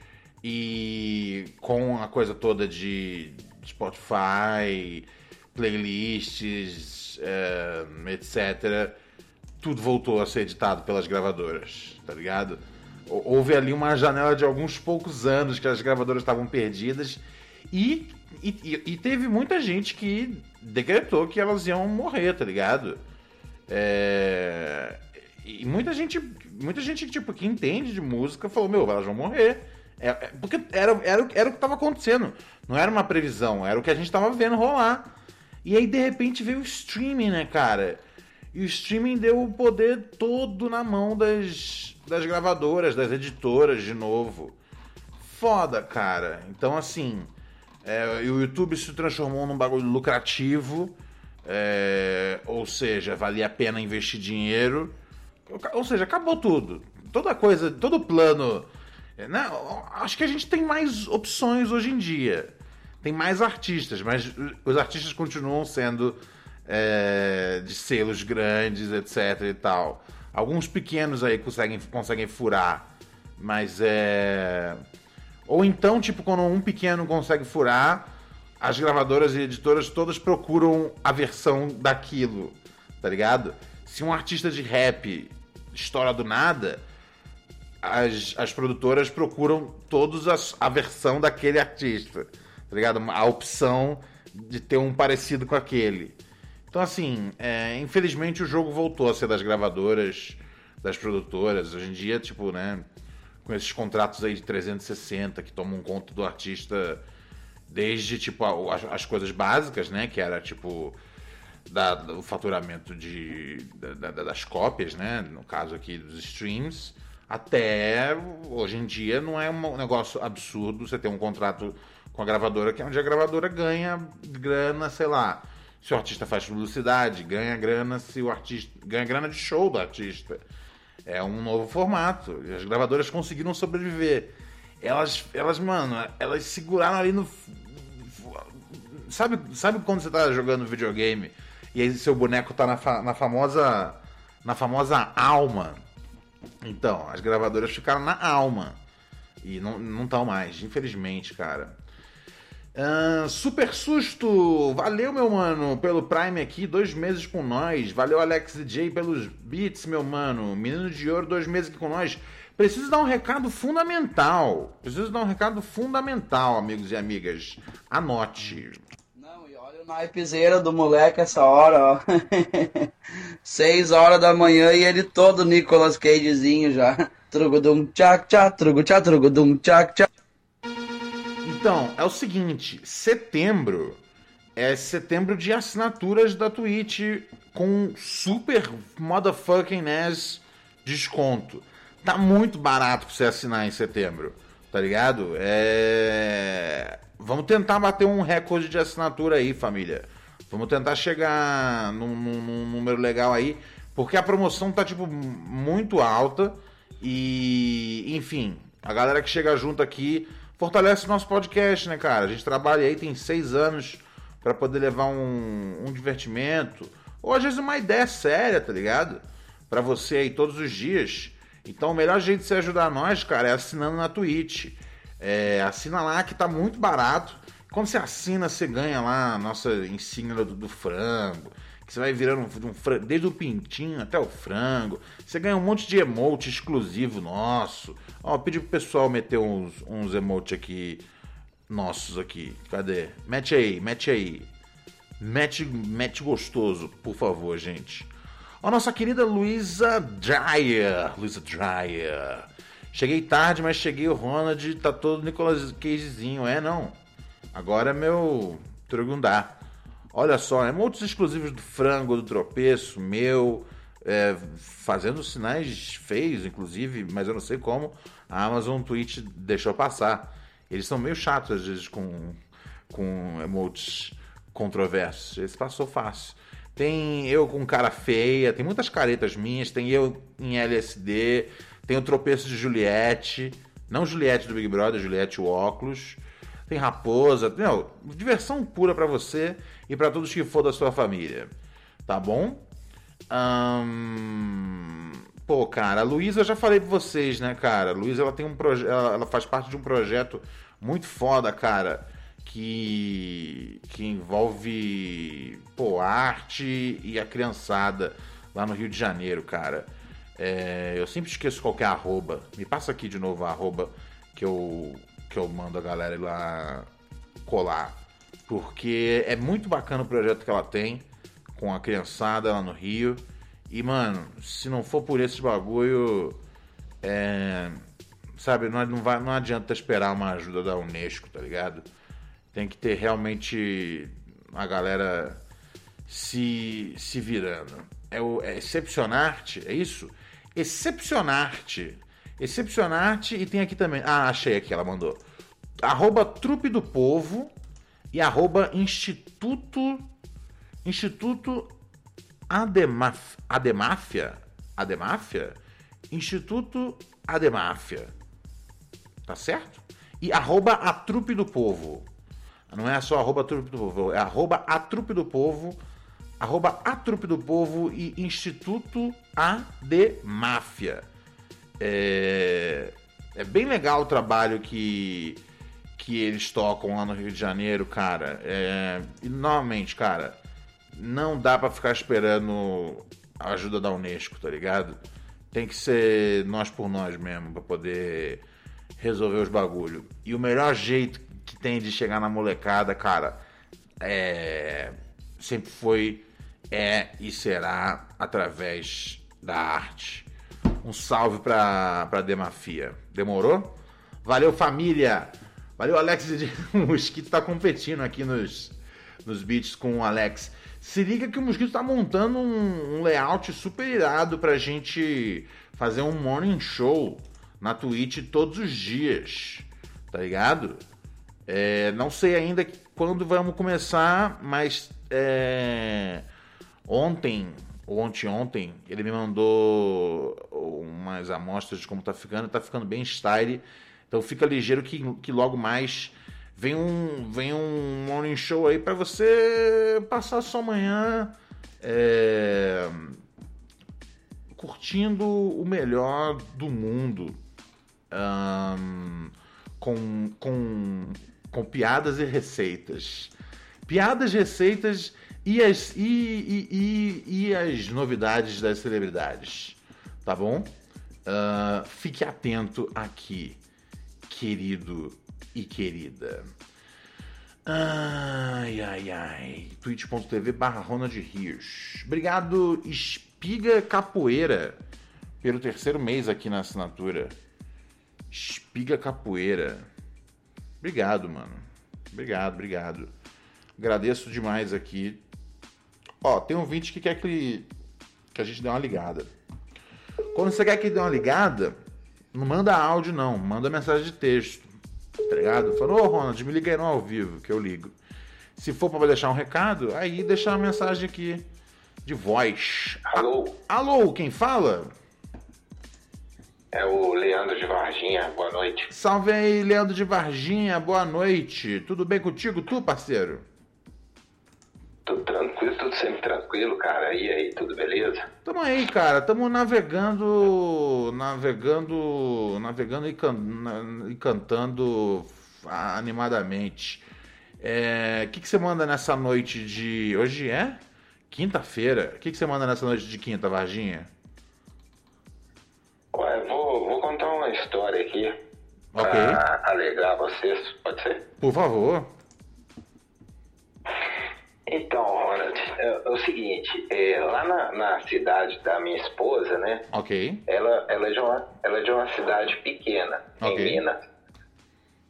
E com a coisa toda de Spotify, playlists, é, etc., tudo voltou a ser editado pelas gravadoras, tá ligado? Houve ali uma janela de alguns poucos anos que as gravadoras estavam perdidas e, e, e teve muita gente que decretou que elas iam morrer, tá ligado? É, e muita gente, muita gente tipo, que entende de música falou, meu, elas vão morrer. É, é, porque era, era, era o que estava acontecendo. Não era uma previsão, era o que a gente estava vendo rolar. E aí, de repente, veio o streaming, né, cara? E o streaming deu o poder todo na mão das, das gravadoras, das editoras, de novo. Foda, cara. Então, assim, é, o YouTube se transformou num bagulho lucrativo. É, ou seja, valia a pena investir dinheiro. Ou seja, acabou tudo. Toda coisa, todo plano. Né? Acho que a gente tem mais opções hoje em dia. Tem mais artistas, mas os artistas continuam sendo é, de selos grandes, etc e tal. Alguns pequenos aí conseguem, conseguem furar, mas é. Ou então, tipo, quando um pequeno consegue furar, as gravadoras e editoras todas procuram a versão daquilo, tá ligado? Se um artista de rap estoura do nada, as, as produtoras procuram todos as, a versão daquele artista, tá ligado? A opção de ter um parecido com aquele. Então, assim, é, infelizmente o jogo voltou a ser das gravadoras, das produtoras. Hoje em dia, tipo, né, com esses contratos aí de 360 que tomam conta do artista desde, tipo, as, as coisas básicas, né, que era, tipo, da, do faturamento de, da- da- das cópias, né, no caso aqui dos streams, até hoje em dia não é um negócio absurdo você ter um contrato com a gravadora, que é onde a gravadora ganha grana, sei lá, se o artista faz publicidade, ganha grana se o artista ganha grana de show do artista. É um novo formato. As gravadoras conseguiram sobreviver. Elas, elas, mano, elas seguraram ali no. Sabe, sabe quando você tá jogando videogame e aí seu boneco tá na, fa- na famosa. Na famosa alma. Então, as gravadoras ficaram na alma. E não não estão mais, infelizmente, cara. Super susto! Valeu, meu mano, pelo Prime aqui, dois meses com nós. Valeu, Alex DJ, pelos beats, meu mano. Menino de Ouro, dois meses aqui com nós. Preciso dar um recado fundamental. Preciso dar um recado fundamental, amigos e amigas. Anote. Não, e olha o naipezeira do moleque essa hora, ó. [LAUGHS] Seis horas da manhã e ele todo Nicolas Cagezinho já. Trugudum tchac tchac, trugu tchac, trugudum tchac tchac. Então, é o seguinte: setembro é setembro de assinaturas da Twitch com super motherfucking ass desconto. Tá muito barato pra você assinar em setembro, tá ligado? É. Vamos tentar bater um recorde de assinatura aí, família. Vamos tentar chegar num, num- num número legal aí, porque a promoção tá, tipo, muito alta. E, enfim, a galera que chega junto aqui fortalece o nosso podcast, né, cara? A gente trabalha aí, tem seis anos pra poder levar um, um divertimento, ou às vezes uma ideia séria, tá ligado? Pra você aí todos os dias. Então, o melhor jeito de você ajudar nós, cara, é assinando na Twitch. É, assina lá que tá muito barato. Quando você assina, você ganha lá a nossa insígnia do, do frango. Que você vai virando um, um desde o pintinho até o frango. Você ganha um monte de emote exclusivo nosso. Ó, pedi pro pessoal meter uns, uns emote aqui nossos aqui. Cadê? Mete aí, mete aí. Mete, mete gostoso, por favor, gente. Ó, nossa querida Luísa Dreyer. Luísa Dreyer. Cheguei tarde, mas cheguei o Ronald, tá todo Nicolas Cagezinho. É, não. Agora é meu Trugundá. Olha só, emotes exclusivos do frango, do tropeço, meu, é, fazendo sinais feios, inclusive, mas eu não sei como a Amazon Twitch deixou passar. Eles são meio chatos às vezes com, com emotes controversos. Esse passou fácil. Tem eu com cara feia, tem muitas caretas minhas, tem eu em LSD, tem o tropeço de Juliette, não Juliette do Big Brother, Juliette o óculos. Tem raposa, meu, diversão pura pra você e pra todos que for da sua família. Tá bom? Pô, cara, a Luísa eu já falei pra vocês, né, cara? A Luísa ela tem um projeto, ela faz parte de um projeto muito foda, cara, que que envolve, pô, arte e a criançada lá no Rio de Janeiro, cara. É, eu sempre esqueço qualquer arroba. Me passa aqui de novo a arroba que eu que eu mando a galera ir lá colar. Porque é muito bacana o projeto que ela tem com a criançada lá no Rio. E, mano, se não for por esse bagulho, é, sabe, não, não, vai, não adianta esperar uma ajuda da Unesco, tá ligado? Tem que ter realmente a galera se, se virando. É o é Excepcionarte, é isso? Excepcionarte. Excepcionarte e tem aqui também. Ah, achei aqui, ela mandou. Arroba Trupe do Povo e arroba Instituto. Instituto Ademáfia? Ademáfia? Instituto Ademáfia. Tá certo? E arroba a trupe do povo. Não é só arroba trupe do povo, é arroba a trupe do povo, arroba a trupe do povo e Instituto Ademáfia. É, é bem legal o trabalho que, que eles tocam lá no Rio de Janeiro, cara. É, e novamente, cara, não dá pra ficar esperando a ajuda da Unesco, tá ligado? Tem que ser nós por nós mesmo pra poder resolver os bagulho. E o melhor jeito que tem de chegar na molecada, cara, é sempre foi, é e será através da arte. Um salve pra, pra Demafia. Demorou? Valeu, família! Valeu, Alex. O [LAUGHS] Mosquito tá competindo aqui nos, nos beats com o Alex. Se liga que o Mosquito tá montando um, um layout super irado pra gente fazer um morning show na Twitch todos os dias. Tá ligado? É, não sei ainda quando vamos começar, mas é, ontem ou ontem ele me mandou umas amostras de como tá ficando, tá ficando bem style. Então fica ligeiro que, que logo mais vem um, vem um morning show aí para você passar sua manhã é, curtindo o melhor do mundo. Um, com, com, com piadas e receitas. Piadas, receitas e as, e, e, e, e as novidades das celebridades. Tá bom? Uh, fique atento aqui querido e querida. Ai, ai, ai. twitch.tv barra Ronald Hirsch. Obrigado, Espiga Capoeira, pelo terceiro mês aqui na assinatura. Espiga Capoeira. Obrigado, mano. Obrigado, obrigado. Agradeço demais aqui. Ó, tem um vídeo que quer que, que a gente dê uma ligada. Quando você quer que dê uma ligada, não manda áudio, não. Manda mensagem de texto. Tá ligado? Falou, ô Ronald, me liga aí no ao vivo, que eu ligo. Se for para deixar um recado, aí deixar uma mensagem aqui de voz. Alô? Alô, quem fala? É o Leandro de Varginha, boa noite. Salve aí, Leandro de Varginha, boa noite. Tudo bem contigo, tu, parceiro? Sempre tranquilo, cara. E aí, tudo beleza? Tamo aí, cara. Tamo navegando, navegando, navegando e, can, e cantando animadamente. O é, que, que você manda nessa noite de. Hoje é? Quinta-feira. O que, que você manda nessa noite de quinta, Varginha? Ué, vou, vou contar uma história aqui. Ok. Pra alegrar vocês, pode ser? Por favor. Então, é, é, o seguinte, é, lá na, na, cidade da minha esposa, né? Ok. Ela, ela, é, de uma, ela é de uma cidade pequena, okay. em Minas.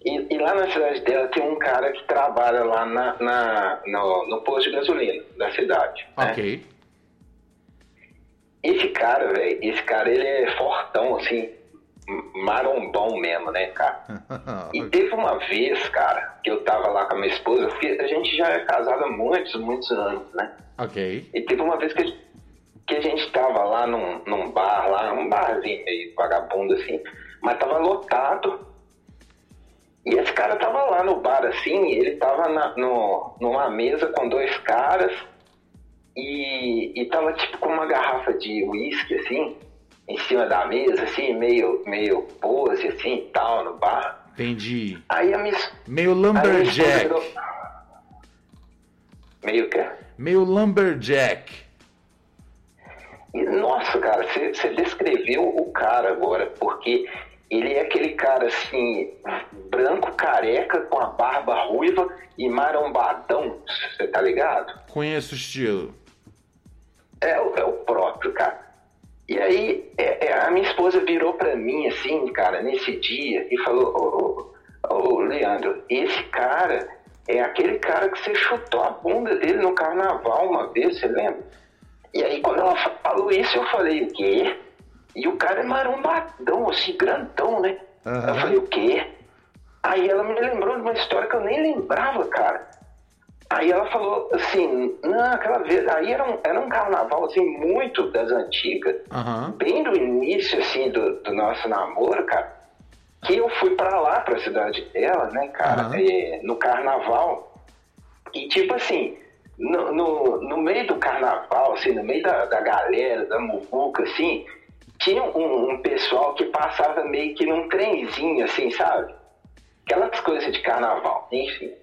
E, e, lá na cidade dela tem um cara que trabalha lá na, na no, no, posto de gasolina da cidade. Né? Ok. Esse cara, velho, esse cara ele é fortão, assim, marombão mesmo, né, cara? [LAUGHS] e teve uma vez, cara, que eu tava lá com a minha esposa, porque a gente já é casado há muitos, muitos anos, né? Ok. E teve uma vez que, que a gente tava lá num, num bar, lá, um barzinho meio vagabundo assim, mas tava lotado. E esse cara tava lá no bar assim, ele tava na, no, numa mesa com dois caras e, e tava tipo com uma garrafa de uísque assim em cima da mesa, assim, meio, meio pose, assim, e tal, no bar. Entendi. Aí a minha... Meio lumberjack. Virou... Meio o quê? Meio lumberjack. E, nossa, cara, você descreveu o cara agora, porque ele é aquele cara, assim, branco, careca, com a barba ruiva e marombadão, você tá ligado? Conheço o estilo. É, é o próprio, cara. E aí é, é, a minha esposa virou para mim assim, cara, nesse dia e falou: Ô, Leandro, esse cara é aquele cara que você chutou a bunda dele no carnaval uma vez, você lembra? E aí quando ela falou isso, eu falei: o quê? E o cara é marombadão, assim, grandão, né? Uhum. Eu falei: o quê? Aí ela me lembrou de uma história que eu nem lembrava, cara. Aí ela falou assim, não, aquela vez, aí era um, era um carnaval assim, muito das antigas, uhum. bem do início assim do, do, nosso namoro, cara, que eu fui para lá, pra cidade dela, né, cara, uhum. é, no carnaval. E tipo assim, no, no, no, meio do carnaval, assim, no meio da, da galera, da muvuca, assim, tinha um, um pessoal que passava meio que num trenzinho, assim, sabe? Aquelas coisas de carnaval, enfim.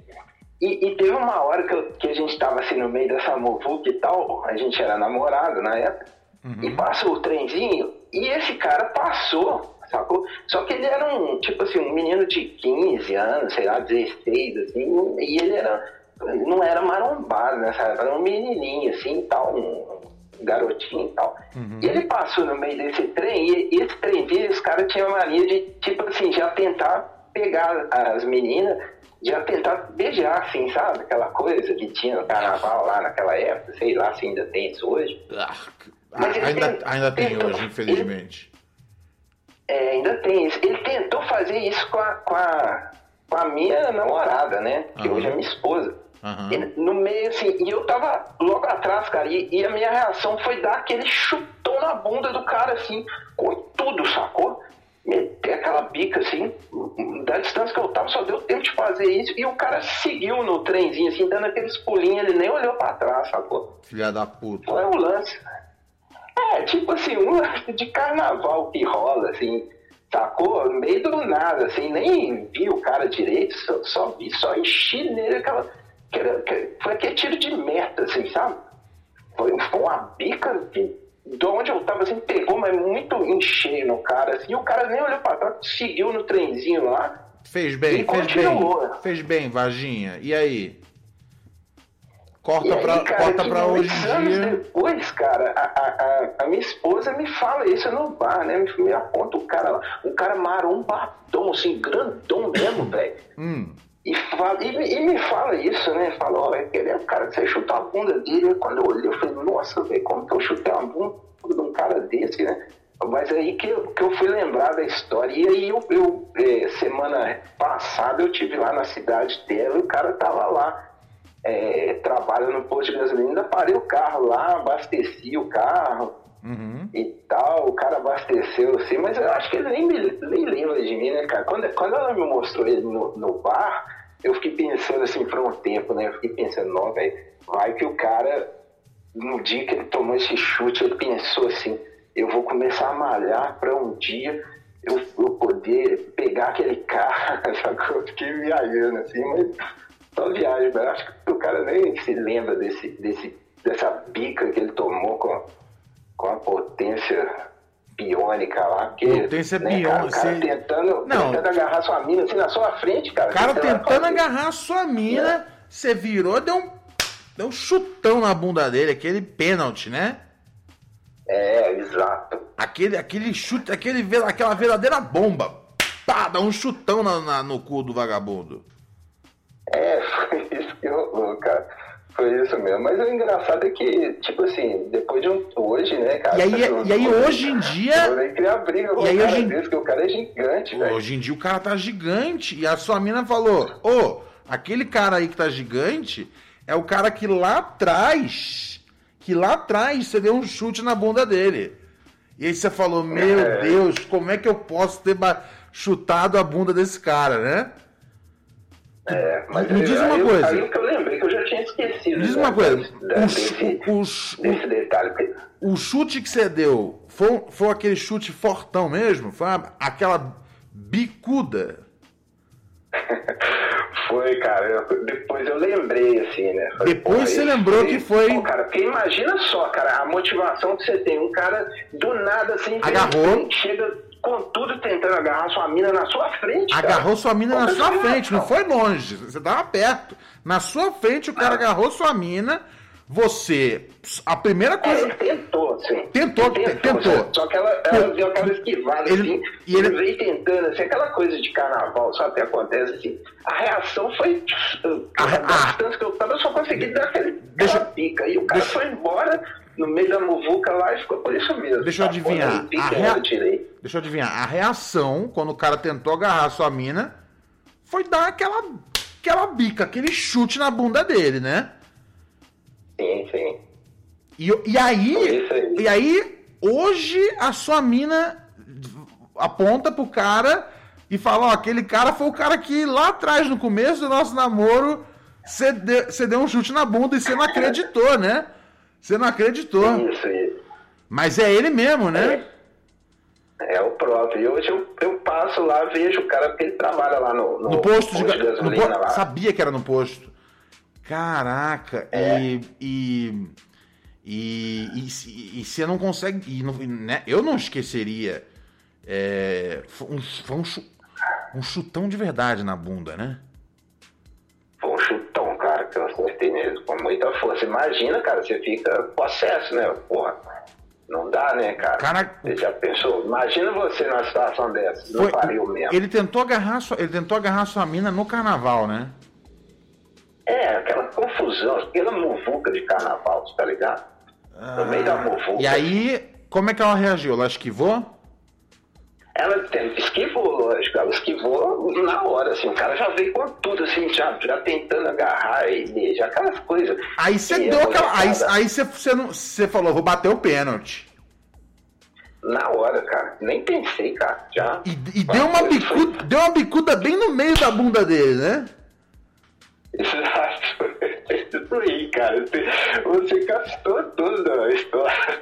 E, e, teve uma hora que, eu, que a gente tava assim no meio dessa muvuca e tal, a gente era namorado na época, uhum. e passa o trenzinho, e esse cara passou, sacou? Só que ele era um, tipo assim, um menino de 15 anos, sei lá, 16, assim, e ele era, não era marombado nessa época, era um menininho, assim, tal, um garotinho e tal. E ele passou no meio desse trem, e esse trenzinho, os caras tinham a mania de, tipo assim, já tentar pegar as meninas, já tentar beijar, assim, sabe? Aquela coisa que tinha no carnaval lá naquela época, sei lá se ainda tem isso hoje. Mas ele ainda, tem- ainda tem hoje, infelizmente. É, ainda tem isso. Ele tentou fazer isso com a, com a, com a minha namorada, né? Que Aham. hoje é minha esposa. E no meio, assim, e eu tava logo atrás, cara, e, e a minha reação foi dar aquele chutão na bunda do cara, assim, com tudo, sacou? Meter aquela bica, assim, da distância que eu tava, só deu tempo de fazer isso, e o cara seguiu no trenzinho, assim, dando aqueles pulinhos, ele nem olhou pra trás, sacou? Filha da puta. Qual é o lance? É, tipo assim, um lance de carnaval que rola, assim, sacou? No meio do nada, assim, nem vi o cara direito, só, só vi, só enchi nele aquela. Que era, que- foi aquele tiro de meta, assim, sabe? Foi, foi uma bica que, de onde eu tava, assim, pegou, mas muito em cheio no cara, assim, e o cara nem olhou pra trás, seguiu no trenzinho lá. Fez bem, fez continuou. bem. Fez bem, Varginha. E aí? Corta E aí, pra, cara, corta pra hoje anos dia. depois, cara, a, a, a- minha esposa me fala isso no bar, né? Me, me aponta o cara lá, um cara marombadão, assim, grandão mesmo, velho. Hum. E, fala, e, me- e me fala isso, né? Fala, ó, aquele é o cara que você chutou a bunda dele. Quando eu olhei, eu falei, nossa, velho, como que eu chutei a bunda de um cara desse, né? Mas aí que eu, que eu fui lembrar da história. E aí, eu, eu, eh, semana passada, eu tive lá na cidade dela e o cara tava lá, eh, trabalha no posto de gasolina. Ainda parei o carro lá, abasteci o carro Uhum. e tal, o cara abasteceu assim, mas eu acho que ele nem, me, nem lembra de mim, né, cara? Quando, quando ela me mostrou ele no, no bar, eu fiquei pensando assim por um tempo, né? Eu fiquei pensando, não, velho, vai que o cara, no dia que ele tomou esse chute, ele pensou assim, eu vou começar a malhar pra um dia eu, eu poder pegar aquele carro, [LAUGHS] sacou? Eu fiquei viajando assim, mas só viagem, eu acho que o cara nem se lembra desse, desse, dessa bica que ele tomou com, com a potência biônica lá. Porque, Potência né, cara, O cara biônica, tentando, Não. tentando agarrar sua mina assim na sua frente, cara. O cara você tentando agarrar a sua mina, você virou, deu um, deu um chutão na bunda dele, aquele pênalti, né? É, exato. Aquele, aquele chute, aquele, aquela verdadeira bomba. Pá, dá um chutão na- na- no cu do vagabundo. É, [LAUGHS] foi isso que rolou, cara. Foi isso mesmo. Mas o engraçado é que, tipo assim, depois de um. Hoje, né, cara? E aí- eu- e aí, hoje em dia- Eu briga com E aí, hoje em- desse, que o cara é gigante, velho. Hoje em dia o cara tá gigante. E a sua mina falou: Ô, aquele cara aí que tá gigante é o cara que lá atrás, que lá atrás você deu um chute na bunda dele. E aí você falou: Meu É. Deus, como é que eu posso ter chutado a bunda desse cara, né? É, mas Me diz uma aí, coisa. Aí que eu lembrei que eu já tinha esquecido. Me diz né, uma coisa: desse- o, desse, o desse detalhe. o chute que você deu foi, foi aquele chute fortão mesmo? Foi uma- aquela bicuda? [LAUGHS] Foi, cara. eu- depois eu lembrei, assim, né? Falei, Depois pô, você lembrou que foi- Pô, cara, porque imagina só, cara, a motivação que você tem. Um cara do nada, assim, Agarrou. chega com tudo tentando agarrar sua mina na sua frente. cara. Agarrou sua mina na sua que é a frente, não foi longe. Você tava perto. Na sua frente, o cara agarrou sua mina. Você. A primeira É, coisa. ele tentou, assim. Tentou, Ele tentou. assim, Só que ela, ela deu aquela esquivada, Ele- assim, e ele- veio tentando, assim, aquela coisa de carnaval, só até acontece, assim. A reação foi. A- A, a- distância que eu tava, eu só consegui dar aquele, Deixa- pica. E o cara deixa- foi embora no meio da muvuca lá e ficou por isso mesmo. Deixa eu adivinhar. A rea-. Deixa eu adivinhar. A reação, quando o cara tentou agarrar sua mina, foi dar aquela. aquela bica, aquele chute na bunda dele, né? Sim, sim. E, e aí, isso aí. e aí, hoje a sua mina aponta pro cara e fala, ó, aquele cara foi o cara que lá atrás, no começo do nosso namoro, você deu, deu um chute na bunda e você não acreditou, né? Você não acreditou. Isso aí. Mas é ele mesmo, né? É o próprio. E hoje eu, eu passo lá, vejo o cara, porque ele trabalha lá no, no, No posto de, no gasolina po- lá. Sabia que era no posto. Caraca, É. e, e, e, e, e, e você não consegue. Não, né, eu não esqueceria. É, foi um, foi um, um chutão de verdade na bunda, né? Foi um chutão, cara, que eu acertei nele com muita força. Imagina, cara, você fica possesso, né? Porra, não dá, né, cara? Cara, Você já pensou? Imagina você numa situação dessa. Não Foi- pariu mesmo. ele tentou agarrar sua, ele tentou agarrar sua mina no carnaval, né? É, aquela confusão, aquela muvuca de carnaval, tá ligado? No meio da muvuca. E aí, como é que ela reagiu? Ela esquivou? Ela esquivou, lógico, ela esquivou na hora, assim, o cara já veio com tudo, assim, já, já tentando agarrar e beijar, aquelas coisas. Aí você E deu aquela. Aí, aí você, você, não, você falou, vou bater o pênalti. Na hora, cara, nem pensei, cara, já. E, e deu, uma bicuda, deu uma bicuda bem no meio da bunda dele, né? Exato. Isso aí, cara, você, captou tudo a história.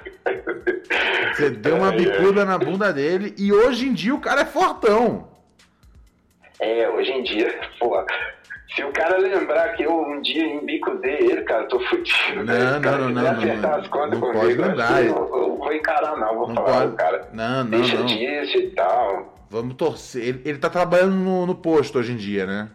Você deu uma É, bicuda na bunda dele e hoje em dia o cara é fortão. É, hoje em dia, pô, se o cara lembrar que eu um dia embicudei ele, cara, eu tô fudido. né? Não, Se o cara não, não, não, acertar não. as contas Não comigo, pode acho que Eu, eu vou encarar, não. Vou Não falar, pode. cara, Não, não, deixa não. disso e tal. Vamos torcer. Ele, ele tá trabalhando no, no posto hoje em dia, né?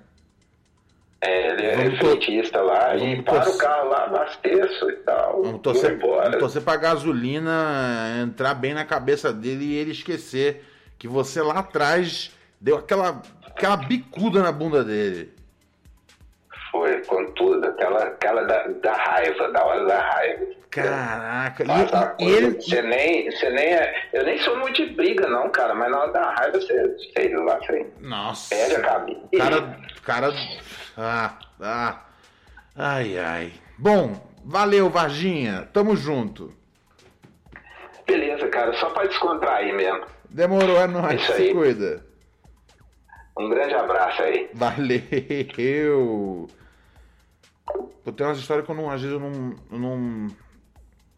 É, ele é frentista lá, e para torcer. o carro lá, abasteço e tal. Vamos torcer, embora. vamos torcer pra gasolina entrar bem na cabeça dele e ele esquecer que você lá atrás deu aquela, aquela bicuda na bunda dele. Aquela, aquela da, da raiva, da hora da raiva. Caraca, uma e, ele. Você nem, você nem é, eu nem sou muito de briga, não, cara, mas na hora da raiva você, sei lá, você Nossa. perde a cabeça. Cara. cara. Ah, ah. Ai, ai. Bom, valeu, Varginha. Tamo junto. Beleza, cara, só pra descontrair mesmo. Demorou, é nóis. Isso Se aí. cuida. Um grande abraço aí. Valeu! Pô, tem umas histórias que eu não, às vezes eu não, eu não.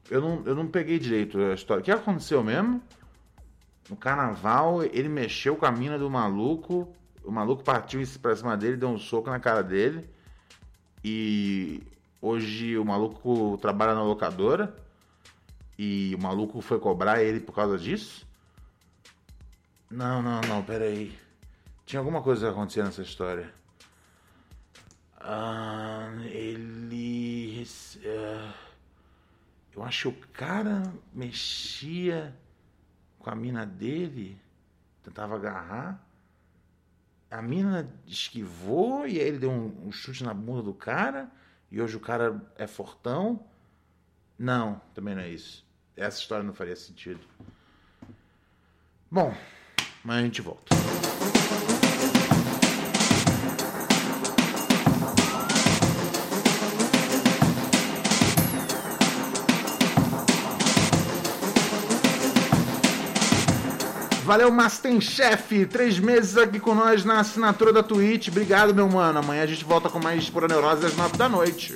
Eu não, eu não peguei direito a história. O que aconteceu mesmo? No carnaval, ele mexeu com a mina do maluco. O maluco partiu pra cima dele, deu um soco na cara dele. E hoje o maluco trabalha na locadora. E o maluco foi cobrar ele por causa disso? Não, não, não, peraí. Tinha alguma coisa acontecia nessa história. Ah, ele. ah, eu acho que o cara mexia com a mina dele, tentava agarrar. A mina esquivou e aí ele deu um, um chute na bunda do cara. E hoje o cara é fortão. Não, também não é isso. Essa história não faria sentido. Bom, mas a gente volta. Valeu, Masterchef! Três meses aqui com nós na assinatura da Twitch. Obrigado, meu mano. Amanhã a gente volta com mais Pura Neurose às nove da noite.